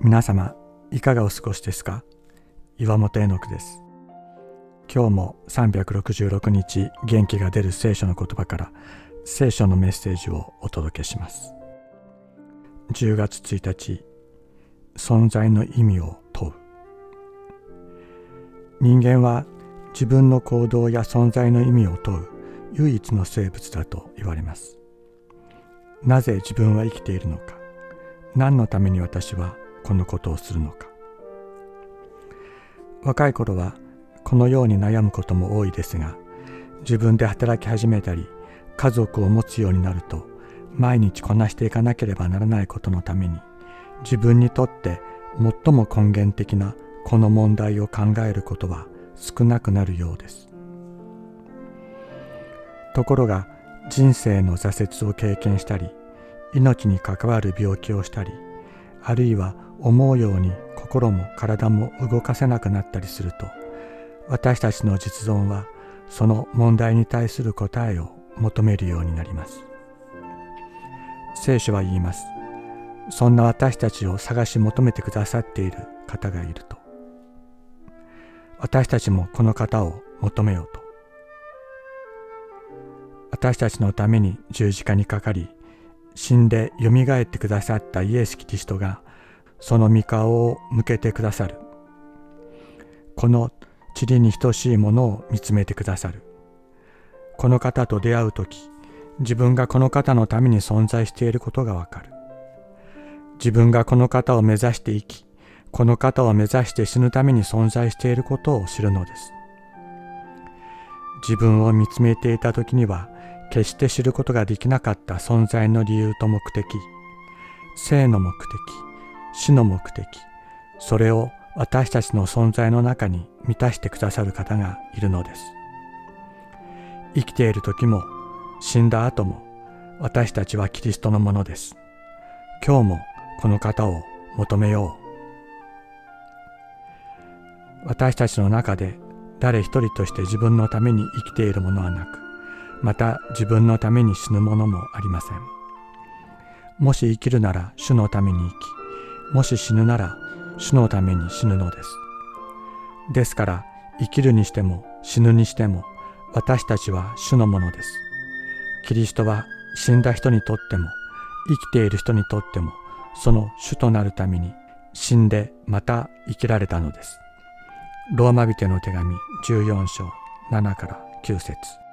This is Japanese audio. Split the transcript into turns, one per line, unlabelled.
皆様いかがお過ごしですか？岩本絵の句です。今日も366日元気が出る聖書の言葉から聖書のメッセージをお届けします。10月1日存在の意味を問う。人間は自分の行動や存在の意味を問う唯一の生物だと言われます。なぜ自分は生きているのか。何のために私はこのことをするのか。若い頃はこのように悩むことも多いですが自分で働き始めたり家族を持つようになると毎日こなしていかなければならないことのために自分にとって最も根源的なこの問題を考えることは少なくなるようです。ところが人生の挫折を経験したり命に関わる病気をしたりあるいは思うように心も体も動かせなくなったりすると私たちの実存はその問題に対する答えを求めるようになります。聖書は言います。そんな私たちを探し求めてくださっている方がいると。私たちもこの方を求めようと。私たちのために十字架にかかり死んでよみがえってくださったイエス・キリストがその御顔を向けてくださる。この塵に等しいものを見つめてくださる。この方と出会う時自分がこの方のために存在していることがわかる。自分がこの方を目指して生きこの方を目指して死ぬために存在していることを知るのです。自分を見つめていた時には決して知ることができなかった存在の理由と目的。生の目的死の目的それを私たちの存在の中に満たしてくださる方がいるのです。生きている時も死んだ後も私たちはキリストのものです。今日もこの方を求めよう。私たちの中で誰一人として自分のために生きているものはなくまた自分のために死ぬものもありません。もし生きるなら主のために生きもし死ぬなら主のために死ぬのです。ですから生きるにしても死ぬにしても私たちは主のものです。キリストは死んだ人にとっても生きている人にとってもその主となるために死んでまた生きられたのです。ローマ人の手紙14章7から9節。